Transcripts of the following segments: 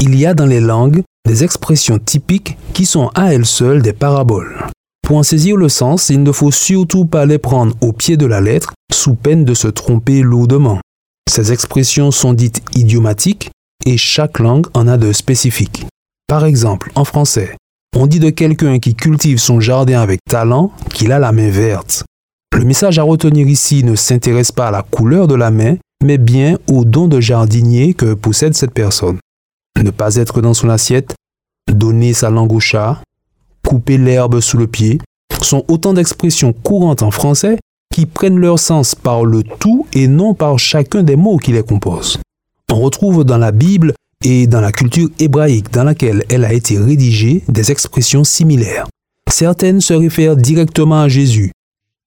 Il y a dans les langues des expressions typiques qui sont à elles seules des paraboles. Pour en saisir le sens, il ne faut surtout pas les prendre au pied de la lettre sous peine de se tromper lourdement. Ces expressions sont dites idiomatiques et chaque langue en a de spécifiques. Par exemple, en français, on dit de quelqu'un qui cultive son jardin avec talent qu'il a la main verte. Le message à retenir ici ne s'intéresse pas à la couleur de la main, mais bien au don de jardinier que possède cette personne. Ne pas être dans son assiette, donner sa langue au chat, couper l'herbe sous le pied, sont autant d'expressions courantes en français qui prennent leur sens par le tout et non par chacun des mots qui les composent. On retrouve dans la Bible et dans la culture hébraïque dans laquelle elle a été rédigée des expressions similaires. Certaines se réfèrent directement à Jésus.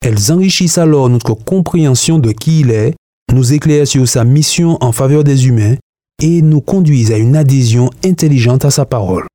Elles enrichissent alors notre compréhension de qui il est, nous éclairent sur sa mission en faveur des humains et nous conduisent à une adhésion intelligente à sa parole.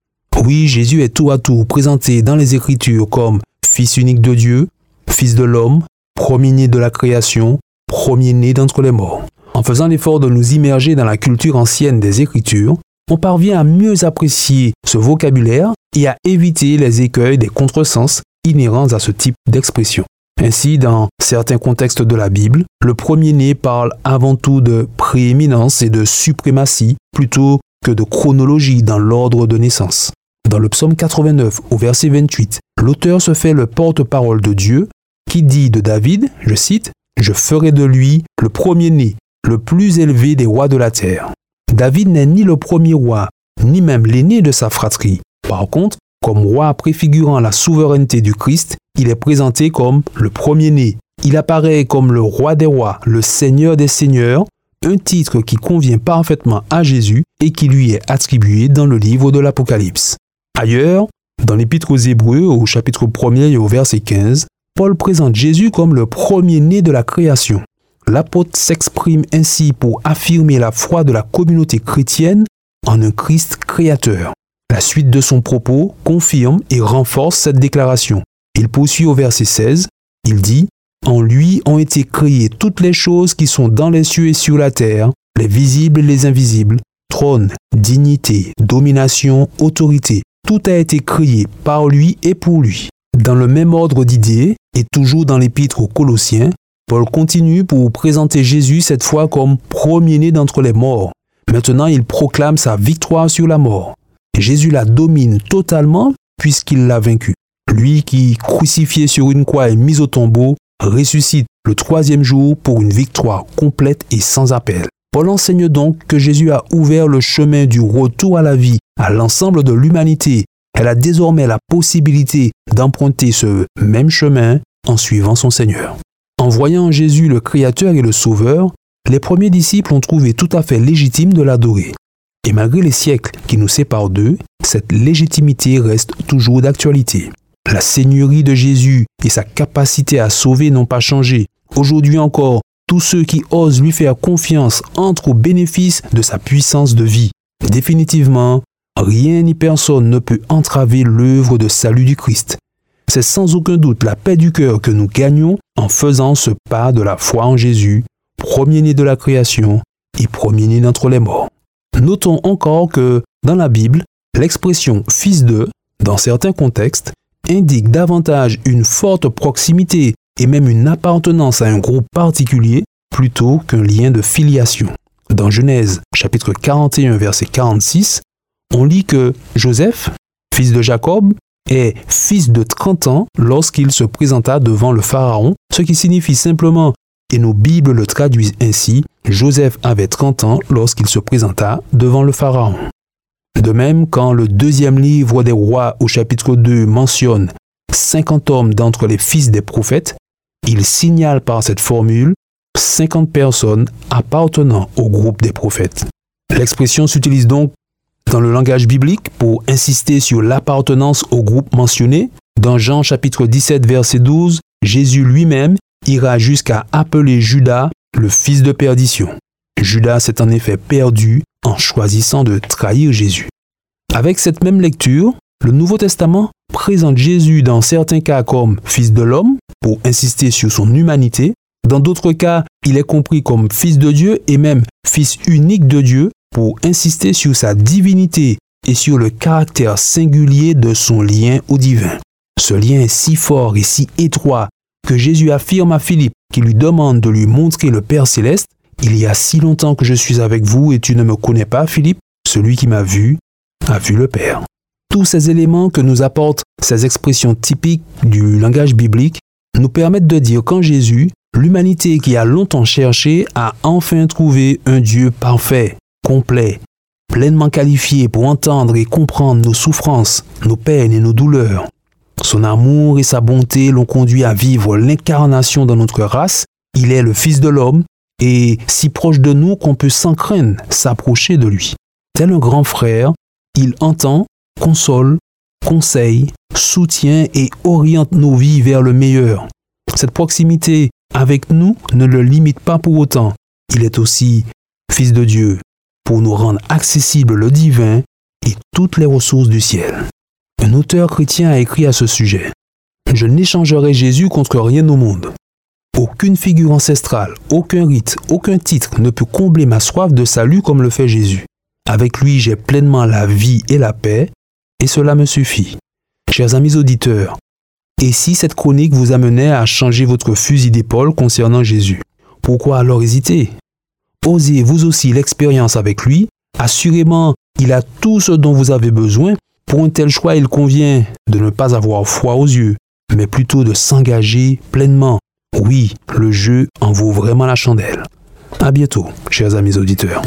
Oui, Jésus est tout à tout présenté dans les Écritures comme Fils unique de Dieu, Fils de l'homme, premier-né de la création, premier-né d'entre les morts. En faisant l'effort de nous immerger dans la culture ancienne des Écritures, on parvient à mieux apprécier ce vocabulaire et à éviter les écueils des contresens inhérents à ce type d'expression. Ainsi, dans certains contextes de la Bible, le premier-né parle avant tout de prééminence et de suprématie plutôt que de chronologie dans l'ordre de naissance. Dans le psaume 89 au verset 28, l'auteur se fait le porte-parole de Dieu qui dit de David, je cite, Je ferai de lui le premier-né le plus élevé des rois de la terre. David n'est ni le premier roi, ni même l'aîné de sa fratrie. Par contre, comme roi préfigurant la souveraineté du Christ, il est présenté comme le premier-né. Il apparaît comme le roi des rois, le seigneur des seigneurs, un titre qui convient parfaitement à Jésus et qui lui est attribué dans le livre de l'Apocalypse. Ailleurs, dans l'Épître aux Hébreux, au chapitre 1er et au verset 15, Paul présente Jésus comme le premier-né de la création. L'apôtre s'exprime ainsi pour affirmer la foi de la communauté chrétienne en un Christ créateur. La suite de son propos confirme et renforce cette déclaration. Il poursuit au verset 16, il dit, En lui ont été créées toutes les choses qui sont dans les cieux et sur la terre, les visibles et les invisibles, trône, dignité, domination, autorité. Tout a été créé par lui et pour lui. Dans le même ordre d'idées, et toujours dans l'épître aux Colossiens, Paul continue pour présenter Jésus cette fois comme premier-né d'entre les morts. Maintenant, il proclame sa victoire sur la mort. Jésus la domine totalement puisqu'il l'a vaincu. Lui qui, crucifié sur une croix et mis au tombeau, ressuscite le troisième jour pour une victoire complète et sans appel. Paul enseigne donc que Jésus a ouvert le chemin du retour à la vie à l'ensemble de l'humanité. Elle a désormais la possibilité d'emprunter ce même chemin en suivant son Seigneur. En voyant Jésus le Créateur et le Sauveur, les premiers disciples ont trouvé tout à fait légitime de l'adorer. Et malgré les siècles qui nous séparent d'eux, cette légitimité reste toujours d'actualité. La Seigneurie de Jésus et sa capacité à sauver n'ont pas changé. Aujourd'hui encore, tous ceux qui osent lui faire confiance entrent au bénéfice de sa puissance de vie. Définitivement, rien ni personne ne peut entraver l'œuvre de salut du Christ. C'est sans aucun doute la paix du cœur que nous gagnons en faisant ce pas de la foi en Jésus, premier-né de la création et premier-né d'entre les morts. Notons encore que dans la Bible, l'expression fils de, dans certains contextes, indique davantage une forte proximité et même une appartenance à un groupe particulier plutôt qu'un lien de filiation. Dans Genèse chapitre 41 verset 46, on lit que Joseph, fils de Jacob, est fils de 30 ans lorsqu'il se présenta devant le Pharaon, ce qui signifie simplement, et nos Bibles le traduisent ainsi, Joseph avait 30 ans lorsqu'il se présenta devant le Pharaon. De même, quand le deuxième livre des rois au chapitre 2 mentionne 50 hommes d'entre les fils des prophètes, il signale par cette formule 50 personnes appartenant au groupe des prophètes. L'expression s'utilise donc dans le langage biblique pour insister sur l'appartenance au groupe mentionné. Dans Jean chapitre 17 verset 12, Jésus lui-même ira jusqu'à appeler Judas le fils de perdition. Judas s'est en effet perdu en choisissant de trahir Jésus. Avec cette même lecture, le Nouveau Testament présente Jésus dans certains cas comme fils de l'homme, pour insister sur son humanité. Dans d'autres cas, il est compris comme fils de Dieu et même fils unique de Dieu, pour insister sur sa divinité et sur le caractère singulier de son lien au divin. Ce lien est si fort et si étroit que Jésus affirme à Philippe qui lui demande de lui montrer le Père céleste, Il y a si longtemps que je suis avec vous et tu ne me connais pas, Philippe, celui qui m'a vu a vu le Père. Tous ces éléments que nous apportent ces expressions typiques du langage biblique nous permettent de dire qu'en Jésus, l'humanité qui a longtemps cherché a enfin trouvé un Dieu parfait, complet, pleinement qualifié pour entendre et comprendre nos souffrances, nos peines et nos douleurs. Son amour et sa bonté l'ont conduit à vivre l'incarnation dans notre race. Il est le Fils de l'homme et si proche de nous qu'on peut sans crainte s'approcher de lui. Tel un grand frère, il entend, console, conseille, soutient et oriente nos vies vers le meilleur. Cette proximité avec nous ne le limite pas pour autant. Il est aussi Fils de Dieu pour nous rendre accessible le divin et toutes les ressources du ciel. Un auteur chrétien a écrit à ce sujet. Je n'échangerai Jésus contre rien au monde. Aucune figure ancestrale, aucun rite, aucun titre ne peut combler ma soif de salut comme le fait Jésus. Avec lui, j'ai pleinement la vie et la paix, et cela me suffit. Chers amis auditeurs, et si cette chronique vous amenait à changer votre fusil d'épaule concernant Jésus, pourquoi alors hésiter? Osez vous aussi l'expérience avec lui? Assurément, il a tout ce dont vous avez besoin pour un tel choix, il convient de ne pas avoir foi aux yeux, mais plutôt de s'engager pleinement. Oui, le jeu en vaut vraiment la chandelle. À bientôt, chers amis auditeurs.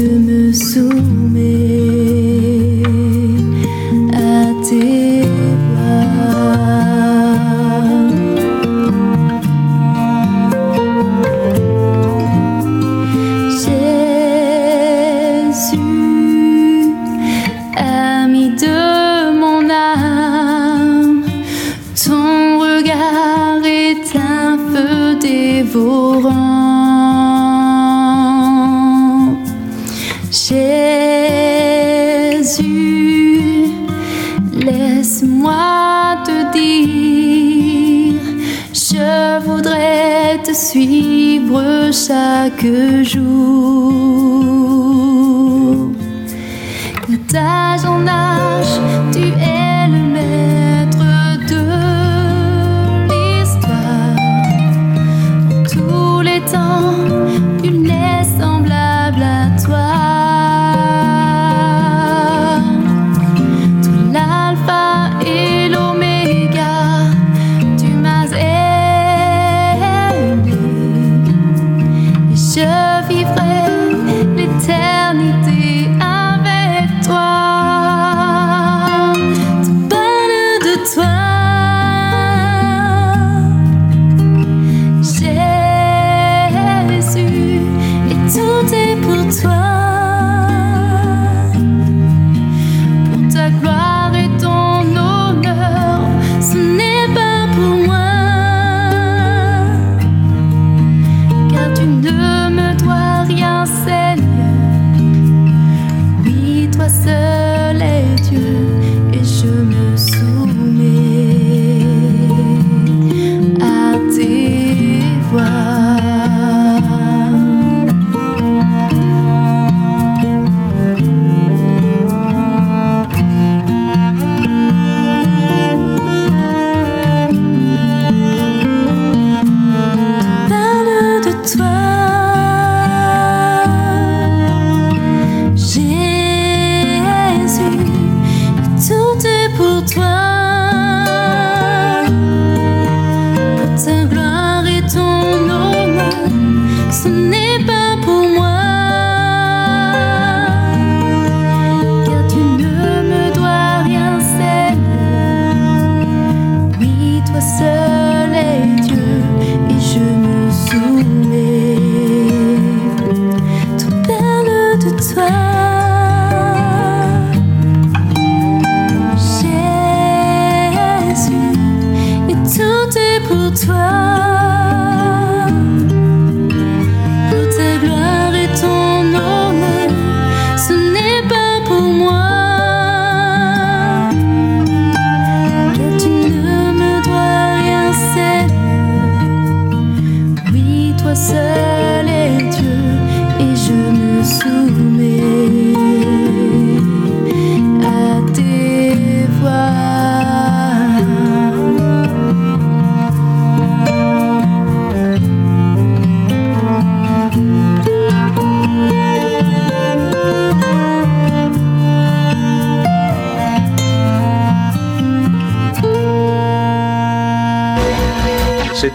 Je me soumets te suivre chaque jour. D'âge en âge, tu es